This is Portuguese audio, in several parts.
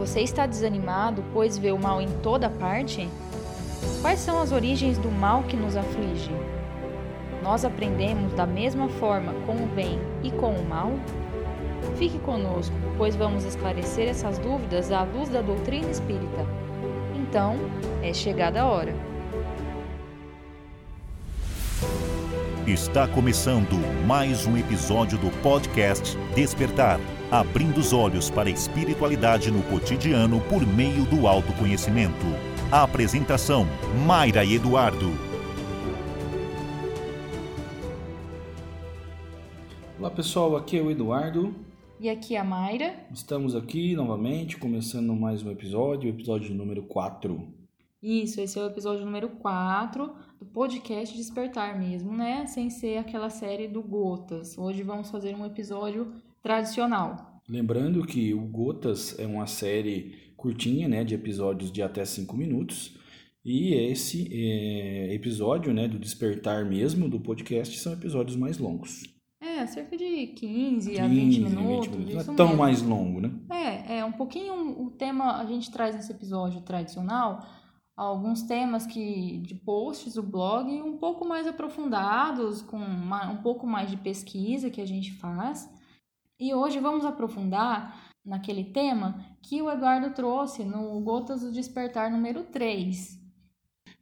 Você está desanimado, pois vê o mal em toda parte? Quais são as origens do mal que nos aflige? Nós aprendemos da mesma forma com o bem e com o mal? Fique conosco, pois vamos esclarecer essas dúvidas à luz da doutrina espírita. Então, é chegada a hora. Está começando mais um episódio do podcast Despertar abrindo os olhos para a espiritualidade no cotidiano por meio do autoconhecimento. A apresentação: Mayra Eduardo. Olá pessoal, aqui é o Eduardo. E aqui é a Mayra. Estamos aqui novamente, começando mais um episódio, o episódio número 4. Isso, esse é o episódio número 4 do podcast Despertar mesmo, né? Sem ser aquela série do Gotas. Hoje vamos fazer um episódio tradicional. Lembrando que o Gotas é uma série curtinha, né, de episódios de até 5 minutos. E esse é, episódio, né, do Despertar mesmo, do podcast, são episódios mais longos. É, cerca de 15, 15 a 20 minutos. 20 minutos. Não é tão mesmo. mais longo, né? É, é um pouquinho o tema, a gente traz nesse episódio tradicional alguns temas que de posts do blog um pouco mais aprofundados, com uma, um pouco mais de pesquisa que a gente faz. E hoje vamos aprofundar naquele tema que o Eduardo trouxe no Gotas do Despertar número 3.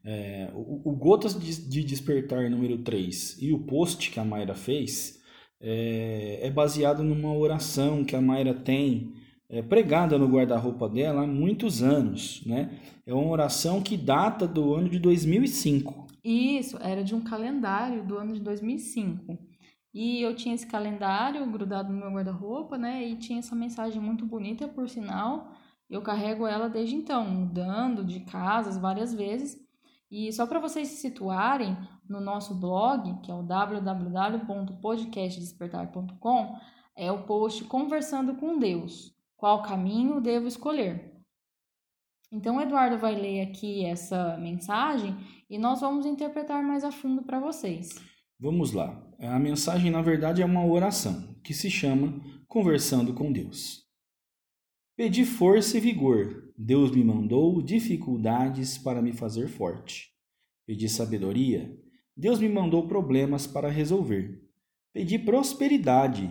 É, o, o, Gotas de, de, Despertar número 3 e o post que a Mayra fez é, é baseado numa oração que a Mayra tem é, pregada no guarda-roupa dela há muitos anos. Né? É uma oração que data do ano de 2005. Isso, era de um calendário do ano de 2005. E eu tinha esse calendário grudado no meu guarda-roupa, né? E tinha essa mensagem muito bonita, por sinal. Eu carrego ela desde então, mudando de casas várias vezes. E só para vocês se situarem, no nosso blog, que é o www.podcastdespertar.com, é o post Conversando com Deus. Qual caminho devo escolher? Então, o Eduardo vai ler aqui essa mensagem e nós vamos interpretar mais a fundo para vocês. Vamos lá. A mensagem, na verdade, é uma oração que se chama Conversando com Deus. Pedi força e vigor. Deus me mandou dificuldades para me fazer forte. Pedi sabedoria. Deus me mandou problemas para resolver. Pedi prosperidade.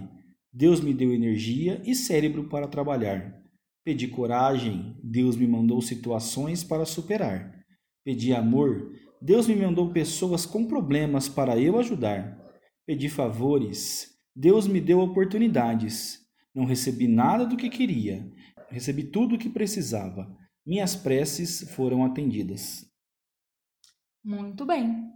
Deus me deu energia e cérebro para trabalhar. Pedi coragem. Deus me mandou situações para superar. Pedi amor. Deus me mandou pessoas com problemas para eu ajudar. Pedi favores, Deus me deu oportunidades. Não recebi nada do que queria, recebi tudo o que precisava. Minhas preces foram atendidas. Muito bem.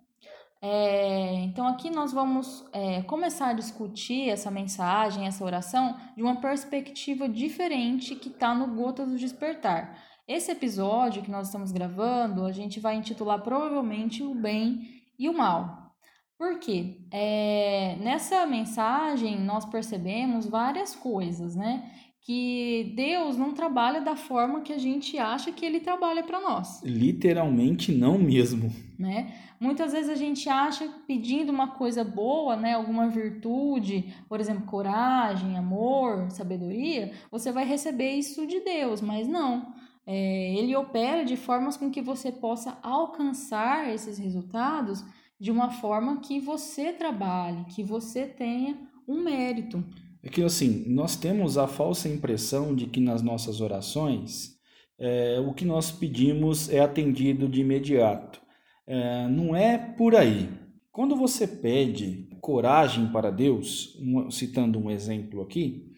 É, então, aqui nós vamos é, começar a discutir essa mensagem, essa oração, de uma perspectiva diferente que está no Gotas do Despertar. Esse episódio que nós estamos gravando, a gente vai intitular provavelmente o bem e o mal. Por quê? É, nessa mensagem nós percebemos várias coisas, né? Que Deus não trabalha da forma que a gente acha que ele trabalha para nós. Literalmente não mesmo. Né? Muitas vezes a gente acha pedindo uma coisa boa, né, alguma virtude, por exemplo, coragem, amor, sabedoria, você vai receber isso de Deus, mas não. É, ele opera de formas com que você possa alcançar esses resultados de uma forma que você trabalhe, que você tenha um mérito. É que assim, nós temos a falsa impressão de que nas nossas orações é, o que nós pedimos é atendido de imediato. É, não é por aí. Quando você pede coragem para Deus, citando um exemplo aqui,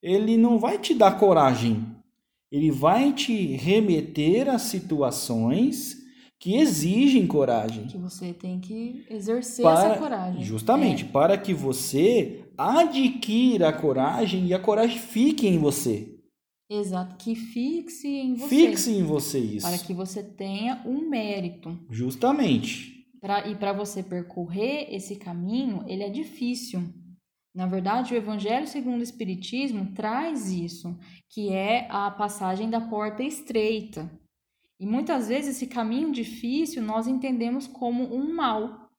ele não vai te dar coragem, ele vai te remeter a situações que exigem coragem. Que você tem que exercer para, essa coragem. Justamente, é. para que você adquira a coragem e a coragem fique em você. Exato, que fixe em você. Fixe em você isso. Para que você tenha um mérito. Justamente. Pra, e para você percorrer esse caminho, ele é difícil. Na verdade, o Evangelho segundo o Espiritismo traz isso, que é a passagem da porta estreita. E muitas vezes esse caminho difícil nós entendemos como um mal.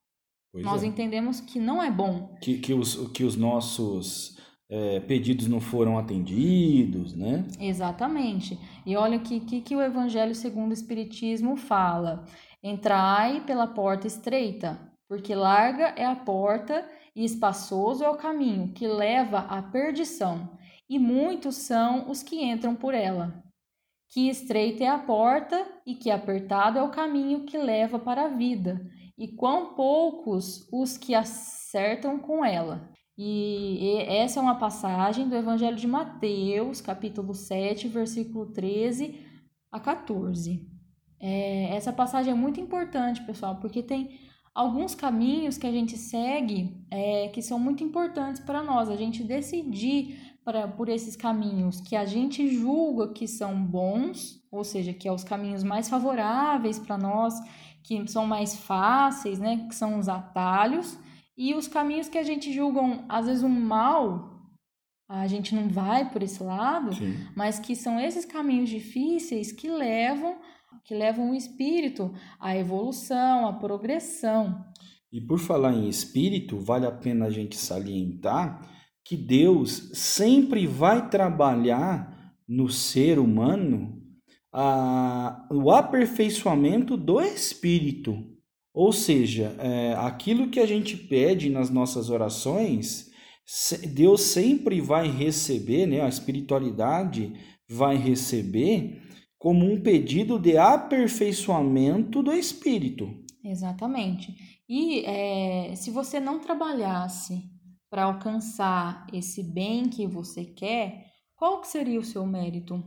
Pois nós é. entendemos que não é bom. Que, que, os, que os nossos é, pedidos não foram atendidos, né? Exatamente. E olha o que, que, que o Evangelho segundo o Espiritismo fala. Entrai pela porta estreita, porque larga é a porta e espaçoso é o caminho que leva à perdição, e muitos são os que entram por ela. Que estreita é a porta e que apertado é o caminho que leva para a vida, e quão poucos os que acertam com ela. E essa é uma passagem do Evangelho de Mateus, capítulo 7, versículo 13 a 14. É, essa passagem é muito importante, pessoal, porque tem alguns caminhos que a gente segue é, que são muito importantes para nós. A gente decidir pra, por esses caminhos que a gente julga que são bons, ou seja, que é os caminhos mais favoráveis para nós, que são mais fáceis, né, que são os atalhos e os caminhos que a gente julgam, às vezes, um mal, a gente não vai por esse lado, Sim. mas que são esses caminhos difíceis que levam que levam o espírito à evolução, à progressão. E por falar em espírito, vale a pena a gente salientar que Deus sempre vai trabalhar no ser humano a, o aperfeiçoamento do espírito. Ou seja, é, aquilo que a gente pede nas nossas orações, Deus sempre vai receber, né, a espiritualidade vai receber como um pedido de aperfeiçoamento do espírito. Exatamente. E é, se você não trabalhasse para alcançar esse bem que você quer, qual que seria o seu mérito?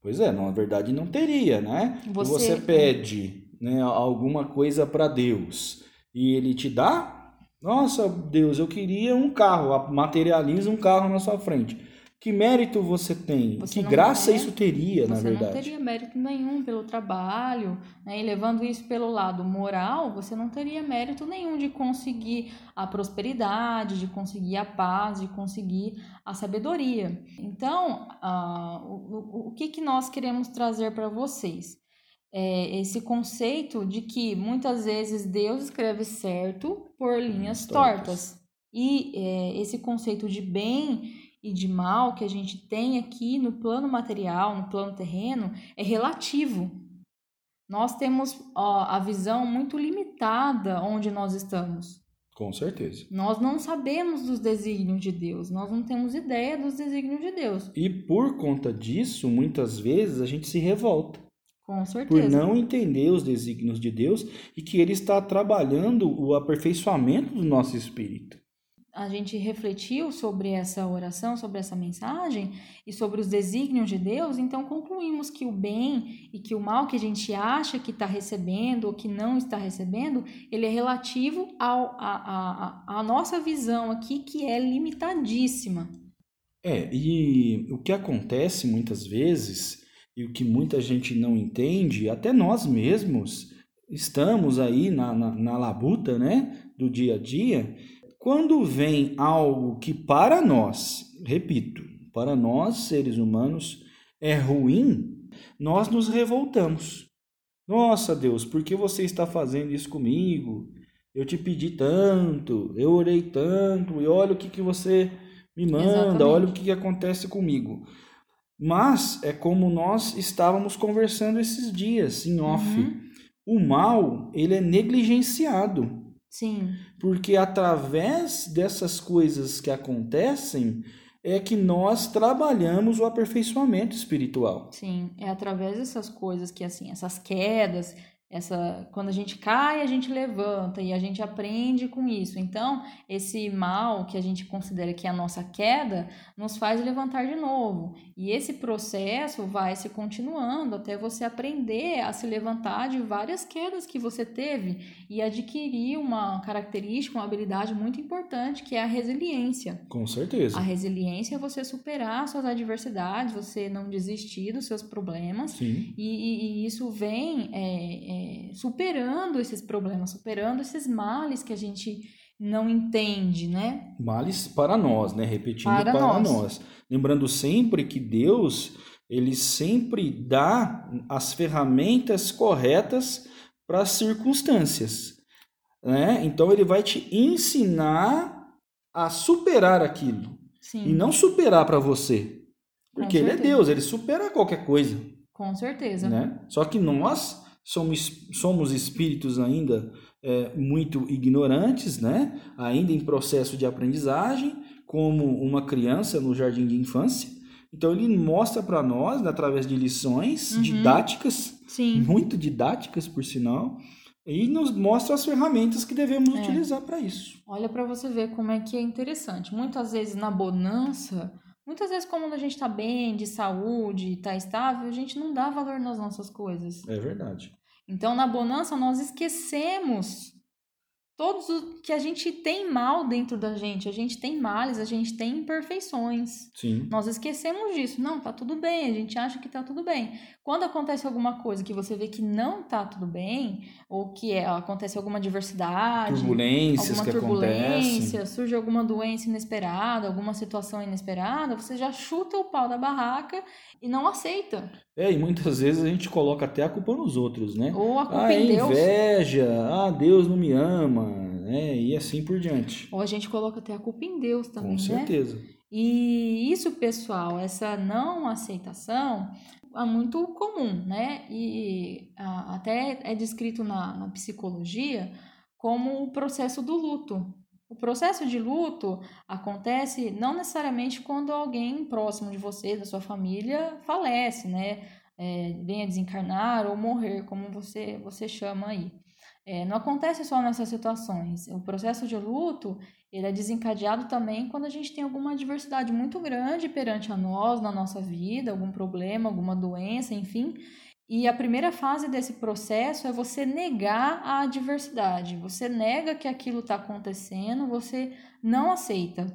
Pois é, na verdade não teria, né? Você, você pede né, alguma coisa para Deus e ele te dá, nossa Deus, eu queria um carro, materializa um carro na sua frente. Que mérito você tem? Você que graça isso teria, na verdade? Você não teria mérito nenhum pelo trabalho, né? e levando isso pelo lado moral, você não teria mérito nenhum de conseguir a prosperidade, de conseguir a paz, de conseguir a sabedoria. Então, uh, o, o, o que, que nós queremos trazer para vocês? é, esse conceito de que muitas vezes Deus escreve certo por linhas tortas. tortas. E é, esse conceito de bem e de mal que a gente tem aqui no plano material, no plano terreno, é relativo. Nós temos ó, a visão muito limitada onde nós estamos. Com certeza. Nós não sabemos dos desígnios de Deus, nós não temos ideia dos desígnios de Deus. E por conta disso, muitas vezes a gente se revolta. Com certeza. Por não entender os desígnios de Deus e que Ele está trabalhando o aperfeiçoamento do nosso espírito. A gente refletiu sobre essa oração, sobre essa mensagem e sobre os desígnios de Deus, então concluímos que o bem e que o mal que a gente acha que está recebendo ou que não está recebendo, ele é relativo a nossa visão aqui, que é limitadíssima. É, e o que acontece muitas vezes e o que muita gente não entende, até nós mesmos estamos aí na, na, na labuta né, do dia a dia, quando vem algo que para nós, repito, para nós seres humanos é ruim, nós nos revoltamos. Nossa Deus, por que você está fazendo isso comigo? Eu te pedi tanto, eu orei tanto, e olha o que, que você me manda, Exatamente. olha o que, que acontece comigo. Mas é como nós estávamos conversando esses dias em off. Uhum. O mal, ele é negligenciado. Sim. Porque através dessas coisas que acontecem é que nós trabalhamos o aperfeiçoamento espiritual. Sim, é através dessas coisas que assim, essas quedas, essa quando a gente cai a gente levanta e a gente aprende com isso. Então esse mal que a gente considera que é a nossa queda nos faz levantar de novo. E esse processo vai se continuando até você aprender a se levantar de várias quedas que você teve e adquirir uma característica uma habilidade muito importante que é a resiliência. Com certeza. A resiliência é você superar suas adversidades você não desistir dos seus problemas. Sim. E, e, e isso vem é, é é, superando esses problemas, superando esses males que a gente não entende, né? Males para nós, né? Repetindo para, para nós. nós. Lembrando sempre que Deus, ele sempre dá as ferramentas corretas para as circunstâncias, né? Então ele vai te ensinar a superar aquilo. Sim. E não superar para você. Porque ele é. Deus, ele supera qualquer coisa. Com certeza. Né? Só que nós somos, somos espíritos ainda é, muito ignorantes, né? ainda em processo de aprendizagem, como uma criança no jardim de infância. Então ele mostra para nós, né, através de lições Uhum. didáticas, Sim. muito didáticas por sinal, e nos mostra as ferramentas que devemos É. utilizar para isso. Olha para você ver como é que é interessante. Muitas vezes na bonança, muitas vezes como a gente está bem, de saúde, está estável, a gente não dá valor nas nossas coisas. É verdade. Então na bonança nós esquecemos todos o que a gente tem mal dentro da gente. A gente tem males, a gente tem imperfeições. Sim. Nós esquecemos disso. Não, tá tudo bem, a gente acha que tá tudo bem. Quando acontece alguma coisa que você vê que não tá tudo bem, ou que é, acontece alguma diversidade, Turbulências alguma que turbulência, acontecem. surge alguma doença inesperada, alguma situação inesperada, você já chuta o pau da barraca e não aceita. É, e muitas vezes a gente coloca até a culpa nos outros, né? Ou a culpa Ah, é em Deus. inveja, ah, Deus não me ama, né? E assim por diante. Ou a gente coloca até a culpa em Deus também, Com né? certeza. E isso, pessoal, essa não aceitação é muito comum, né? E até é descrito na, na psicologia como o processo do luto. O processo de luto acontece não necessariamente quando alguém próximo de você, da sua família, falece, né? É, venha desencarnar ou morrer, como você, você chama aí. É, não acontece só nessas situações. O processo de luto ele é desencadeado também quando a gente tem alguma adversidade muito grande perante a nós, na nossa vida, algum problema, alguma doença, enfim. E a primeira fase desse processo é você negar a adversidade. Você nega que aquilo está acontecendo, você não aceita.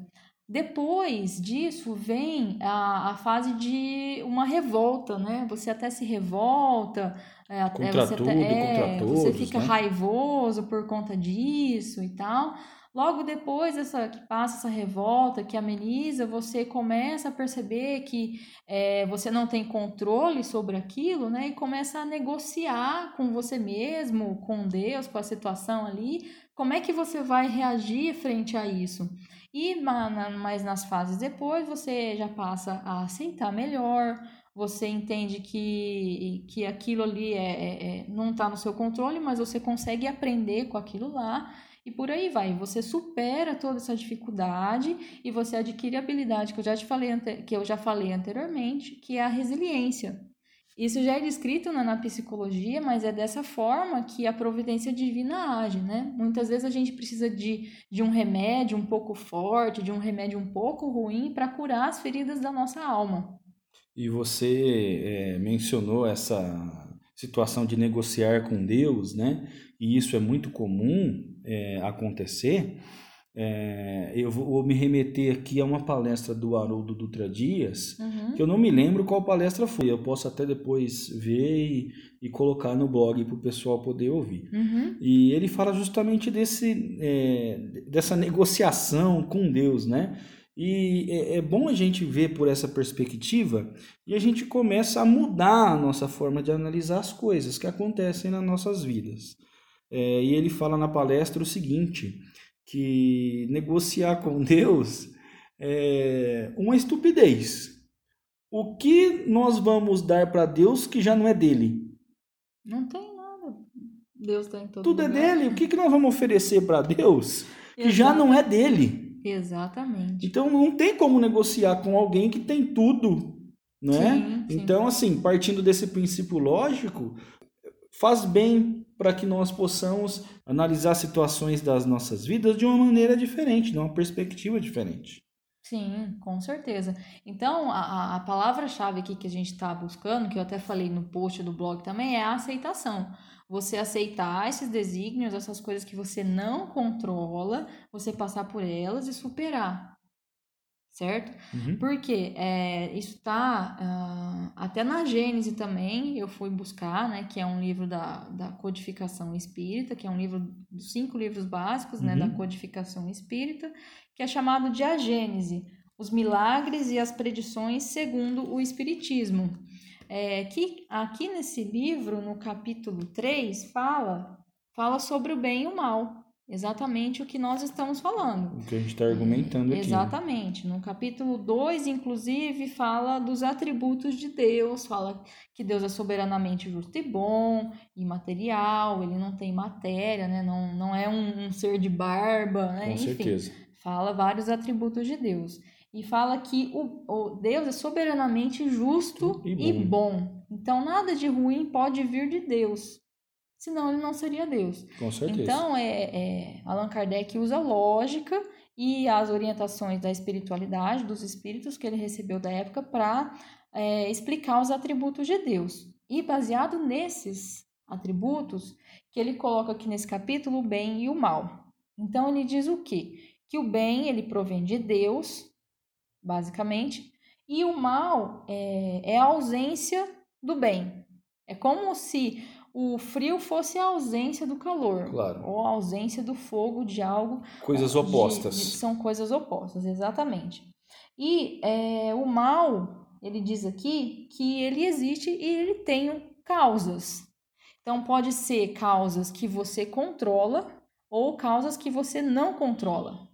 Depois disso vem a, a fase de uma revolta, né? Você até se revolta, é, Contra você, tudo, até- você todos, fica né? raivoso por conta disso e tal. Logo depois dessa, que passa essa revolta, que ameniza, você começa a perceber que é, você não tem controle sobre aquilo, né? E começa a negociar com você mesmo, com Deus, com a situação ali. Como é que você vai reagir frente a isso? E mas nas fases depois você já passa a aceitar melhor, você entende que, que aquilo ali é, é- é- não está no seu controle, mas você consegue aprender com aquilo lá. E por aí vai, você supera toda essa dificuldade e você adquire a habilidade que eu já te falei, que eu já falei anteriormente, que é a resiliência. Isso já é descrito na, na psicologia, mas é dessa forma que a providência divina age, né? Muitas vezes a gente precisa de, de um remédio um pouco forte, de um remédio um pouco ruim para curar as feridas da nossa alma. E você é, mencionou essa situação de negociar com Deus, né? E isso é muito comum é, acontecer. É, eu vou me remeter aqui a uma palestra do Haroldo Dutra Dias, Uhum. que eu não me lembro qual palestra foi. Eu posso até depois ver e, e colocar no blog para o pessoal poder ouvir. Uhum. E ele fala justamente desse, é, dessa negociação com Deus, né? E é, é bom a gente ver por essa perspectiva e a gente começa a mudar a nossa forma de analisar as coisas que acontecem nas nossas vidas. É, e ele fala na palestra o seguinte, que negociar com Deus é uma estupidez. O que nós vamos dar para Deus que já não é dele? Não tem nada. Deus está em todo Tudo é lugar. dele. O que, que nós vamos oferecer para Deus que já Exato. não é dele? Exatamente. Então não tem como negociar com alguém que tem tudo, né? Sim, sim. Então assim, partindo desse princípio lógico, faz bem para que nós possamos analisar situações das nossas vidas de uma maneira diferente, de uma perspectiva diferente. Sim, com certeza. Então, a, a- palavra-chave aqui que a gente está buscando, que eu até falei no post do blog também, é a aceitação. Você aceitar esses desígnios, essas coisas que você não controla, você passar por elas e superar. Certo? Uhum. Porque é, isso está até na Gênese também, eu fui buscar, né, que é um livro da, da codificação espírita, que é um livro dos cinco livros básicos né, Uhum. da codificação espírita, que é chamado de A Gênese, os milagres e as predições segundo o Espiritismo. É, que aqui nesse livro, no capítulo 3, fala, fala sobre o bem e o mal. Exatamente o que nós estamos falando. O que a gente está argumentando aqui. Exatamente. No capítulo 2, inclusive, fala dos atributos de Deus, fala que Deus é soberanamente justo e bom, imaterial, ele não tem matéria, né? não, não é um, um ser de barba, né? Com enfim. certeza. Fala vários atributos de Deus. E fala que o, o Deus é soberanamente justo E e bom. bom. Então, nada de ruim pode vir de Deus. Senão, ele não seria Deus. Com certeza. Então, é, é, Allan Kardec usa lógica e as orientações da espiritualidade, dos espíritos que ele recebeu da época, para explicar os atributos de Deus. E baseado nesses atributos, que ele coloca aqui nesse capítulo o bem e o mal. Então, ele diz o quê? Que o bem, ele provém de Deus, basicamente, e o mal é, é a ausência do bem. É como se o frio fosse a ausência do calor, Claro. ou a ausência do fogo de algo Coisas de- opostas. de- são coisas opostas, exatamente. E é, o mal, ele diz aqui que ele existe e ele tem causas. Então, pode ser causas que você controla ou causas que você não controla.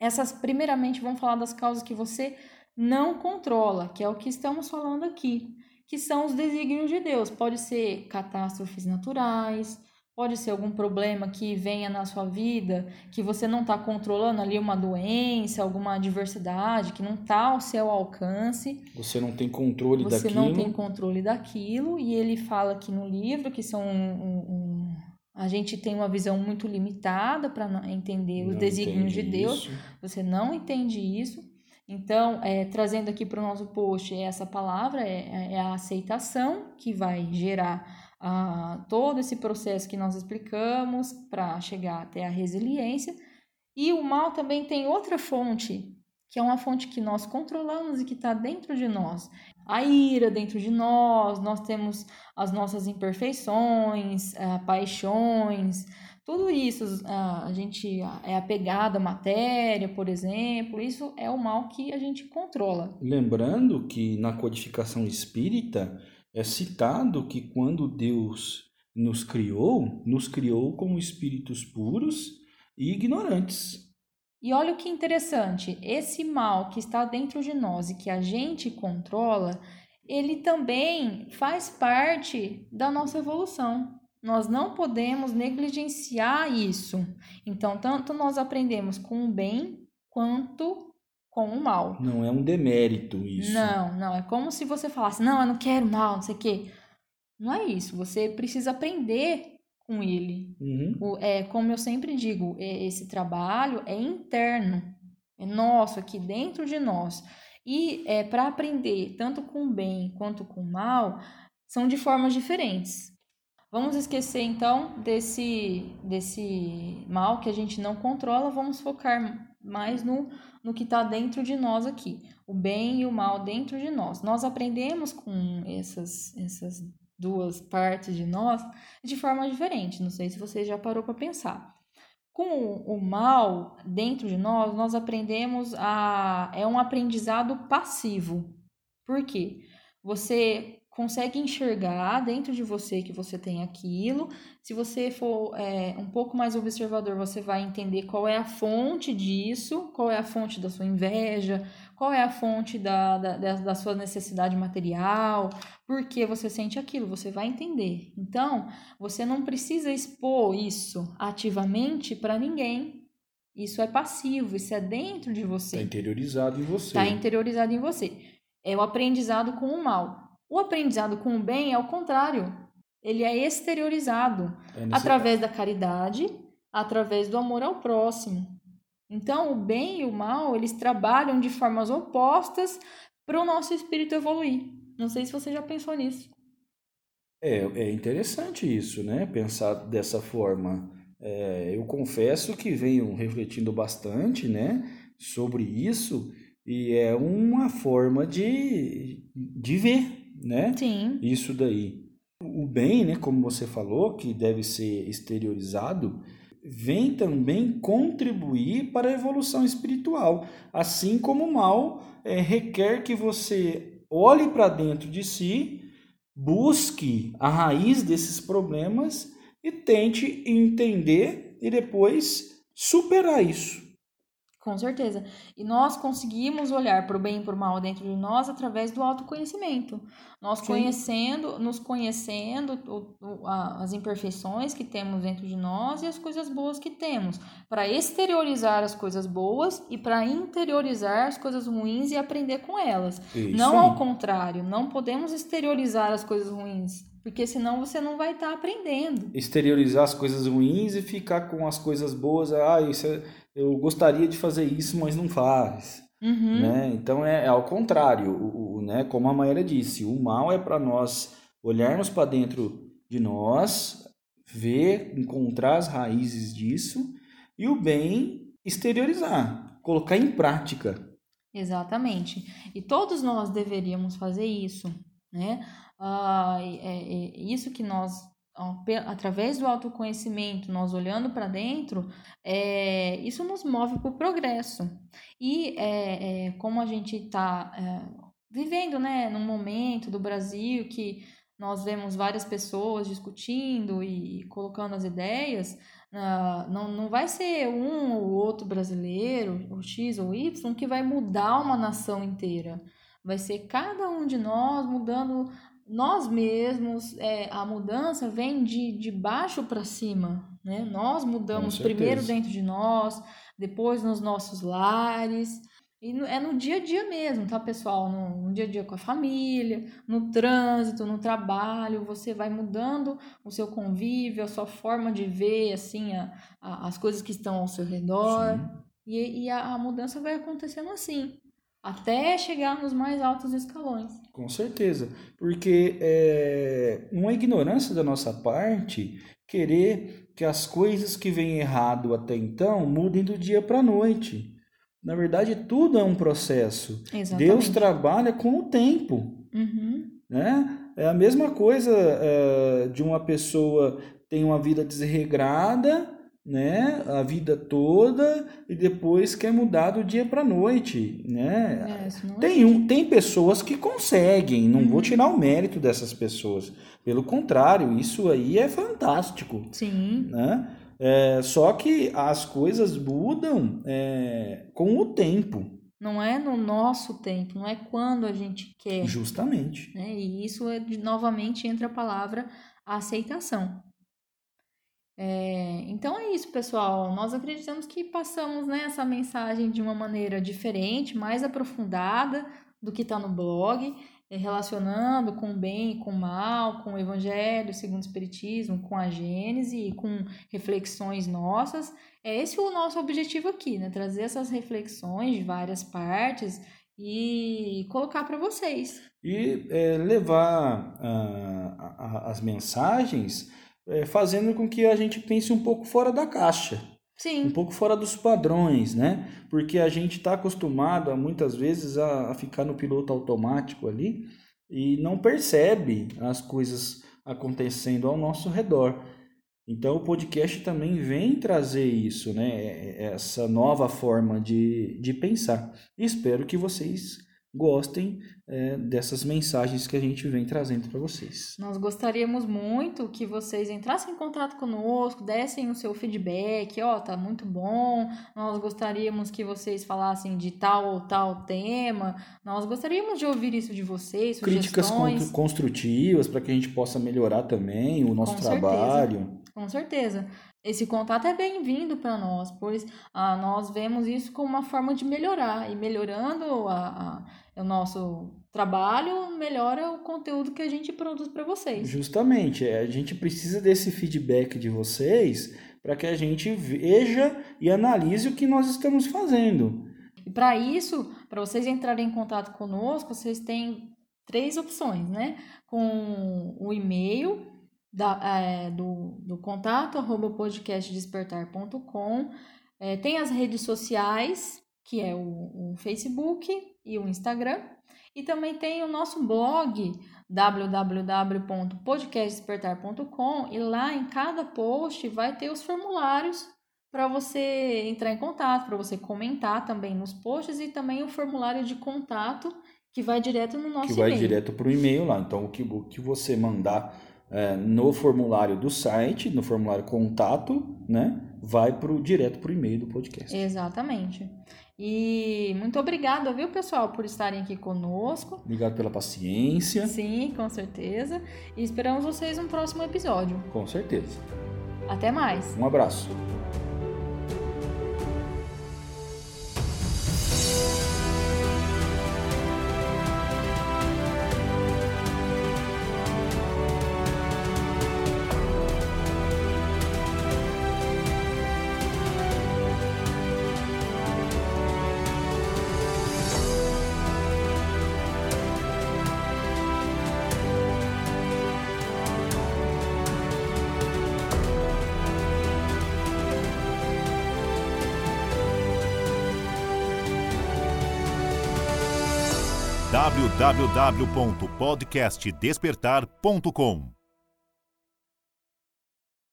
Essas, primeiramente, vamos falar das causas que você não controla, que é o que estamos falando aqui, que são os desígnios de Deus. Pode ser catástrofes naturais, pode ser algum problema que venha na sua vida, que você não está controlando ali uma doença, alguma adversidade que não está ao seu alcance Você não tem controle você daquilo. não tem controle daquilo e ele fala aqui no livro que são um, um- a gente tem uma visão muito limitada para entender os desígnios de Deus isso. você não entende isso então é, trazendo aqui para o nosso post essa palavra é, é a aceitação que vai gerar ah, todo esse processo que nós explicamos para chegar até a resiliência. E o mal também tem outra fonte que é uma fonte que nós controlamos e que está dentro de nós. A ira dentro de nós, nós temos as nossas imperfeições, ah, paixões, tudo isso, ah, a gente é apegado à matéria, por exemplo, isso é o mal que a gente controla. Lembrando que na codificação espírita é citado que quando Deus nos criou, nos criou como espíritos puros e ignorantes. E olha o que interessante, esse mal que está dentro de nós e que a gente controla, ele também faz parte da nossa evolução. Nós não podemos negligenciar isso. Então, tanto nós aprendemos com o bem quanto com o mal. Não é um demérito isso. Não, não. É como se você falasse, não, eu não quero mal, não sei o quê. Não é isso. Você precisa aprender com ele. Uhum. O- é, como eu sempre digo, é- esse trabalho é interno, é nosso, aqui dentro de nós. E é, para aprender tanto com o bem quanto com o mal, são de formas diferentes. Vamos esquecer então desse, desse mal que a gente não controla, vamos focar mais no, no que está dentro de nós aqui, o bem e o mal dentro de nós. Nós aprendemos com essas, essas duas partes de nós de forma diferente. Não sei se você já parou para pensar. Com o mal dentro de nós, nós aprendemos a. É um aprendizado passivo. Por quê? Você consegue enxergar dentro de você que você tem aquilo. Se você for é, um pouco mais observador, você vai entender qual é a fonte disso, qual é a fonte da sua inveja, qual é a fonte da, da, da sua necessidade material, por que você sente aquilo, você vai entender. Então, você não precisa expor isso ativamente para ninguém. Isso é passivo, isso é dentro de Está você. interiorizado em você. Está interiorizado em você. É o aprendizado com o mal. O aprendizado com o bem é o contrário. Ele é exteriorizado É através da caridade, através do amor ao próximo. Então, o bem e o mal, eles trabalham de formas opostas para o nosso espírito evoluir. Não sei se você já pensou nisso. É, é interessante isso, né? Pensar dessa forma. É, eu confesso que venho refletindo bastante, né, sobre isso e é uma forma de, de ver, né? Sim, Isso daí. O bem, né, como você falou, que deve ser exteriorizado, vem também contribuir para a evolução espiritual, assim como o mal é, requer que você olhe para dentro de si, busque a raiz desses problemas e tente entender e depois superar isso. Com certeza. E nós conseguimos olhar para o bem e para o mal dentro de nós através do autoconhecimento. Nós Sim. conhecendo, nos conhecendo o, o, a, as imperfeições que temos dentro de nós e as coisas boas que temos, para exteriorizar as coisas boas e para interiorizar as coisas ruins e aprender com elas. Isso não ao contrário, não podemos exteriorizar as coisas ruins, porque senão você não vai estar aprendendo. exteriorizar as coisas ruins e ficar com as coisas boas. Ah, isso é- eu gostaria de fazer isso, mas não faz. Uhum. Né? Então é, é ao contrário, o, o- né? como a Maíra disse, o mal é para nós olharmos para dentro de nós, ver, encontrar as raízes disso, e o bem exteriorizar, colocar em prática. Exatamente. E todos nós deveríamos fazer isso, né? Ah, é, é isso que nós, através do autoconhecimento, nós olhando para dentro, é, isso nos move para o progresso. E é, é, como a gente está vivendo, né, num momento do Brasil que nós vemos várias pessoas discutindo e colocando as ideias, não, não vai ser um ou outro brasileiro, o X ou Y, que vai mudar uma nação inteira. Vai ser cada um de nós mudando nós mesmos. é, a mudança vem de, de baixo para cima. Né? Nós mudamos primeiro dentro de nós, depois nos nossos lares. E no- é no dia a dia mesmo, tá, pessoal? No, no dia a dia com a família, no trânsito, no trabalho, você vai mudando o seu convívio, a sua forma de ver, assim, a, a- as coisas que estão ao seu redor. Sim. E, e a, a mudança vai acontecendo assim, até chegar nos mais altos escalões. Com certeza, porque é uma ignorância da nossa parte querer que as coisas que vêm errado até então mudem do dia para a noite. Na verdade, tudo é um processo. Exatamente. Deus trabalha com o tempo, Uhum. né? É a mesma coisa é, de uma pessoa tem uma vida desregrada, né? A vida toda e depois quer mudar do dia para a noite, né? É, Tem, um, tem pessoas que conseguem, não vou Uhum. tirar o mérito dessas pessoas. Pelo contrário, isso aí é fantástico. Sim, Né? É, só que as coisas mudam é, com o tempo, não é no nosso tempo, não é quando a gente quer. justamente. né? E isso é novamente entra a palavra aceitação. É, então é isso, pessoal. Nós acreditamos que passamos né, essa mensagem de uma maneira diferente, mais aprofundada do que está no blog, eh, relacionando com o bem e com o mal, com o Evangelho, segundo o Espiritismo, com a Gênese e com reflexões nossas. É esse o nosso objetivo aqui, né? Trazer essas reflexões de várias partes e colocar para vocês. E é, levar ah, as mensagens é, fazendo com que a gente pense um pouco fora da caixa. um Sim, pouco fora dos padrões, né? Porque a gente está acostumado a, muitas vezes a, a ficar no piloto automático ali e não percebe as coisas acontecendo ao nosso redor. Então o podcast também vem trazer isso, né? É- é Essa nova forma de, de pensar. Espero que vocês gostem é, dessas mensagens que a gente vem trazendo para vocês. nós gostaríamos muito que vocês entrassem em contato conosco, dessem o seu feedback, ó, tá muito bom. Nós gostaríamos que vocês falassem de tal ou tal tema. Nós gostaríamos de ouvir isso de vocês, Críticas sugestões. con- construtivas para que a gente possa melhorar também o nosso Com certeza. trabalho. Com certeza. Esse contato é bem-vindo para nós, pois ah, nós vemos isso como uma forma de melhorar. E melhorando a- a- o nosso trabalho, melhora o conteúdo que a gente produz para vocês. Justamente, é, a gente precisa desse feedback de vocês para que a gente veja e analise o que nós estamos fazendo. E para isso, para vocês entrarem em contato conosco, vocês têm três opções, né? Com o e-mail da, é, do, do contato arroba podcastdespertar.com. É, tem as redes sociais, que é o, o Facebook e o Instagram. E também tem o nosso blog www.podcastdespertar.com e lá em cada post vai ter os formulários para você entrar em contato, para você comentar também nos posts e também o formulário de contato que vai direto no nosso que vai e-mail. direto para o e-mail lá. Então, o que, o que você mandar é, no formulário do site, no formulário contato, né? vai pro, direto para o e-mail do podcast. Exatamente. E muito obrigada, viu, pessoal, por estarem aqui conosco. Obrigado pela paciência. Sim, com certeza. E esperamos vocês no próximo episódio. Com certeza. Até mais. Um abraço. www.podcastdespertar.com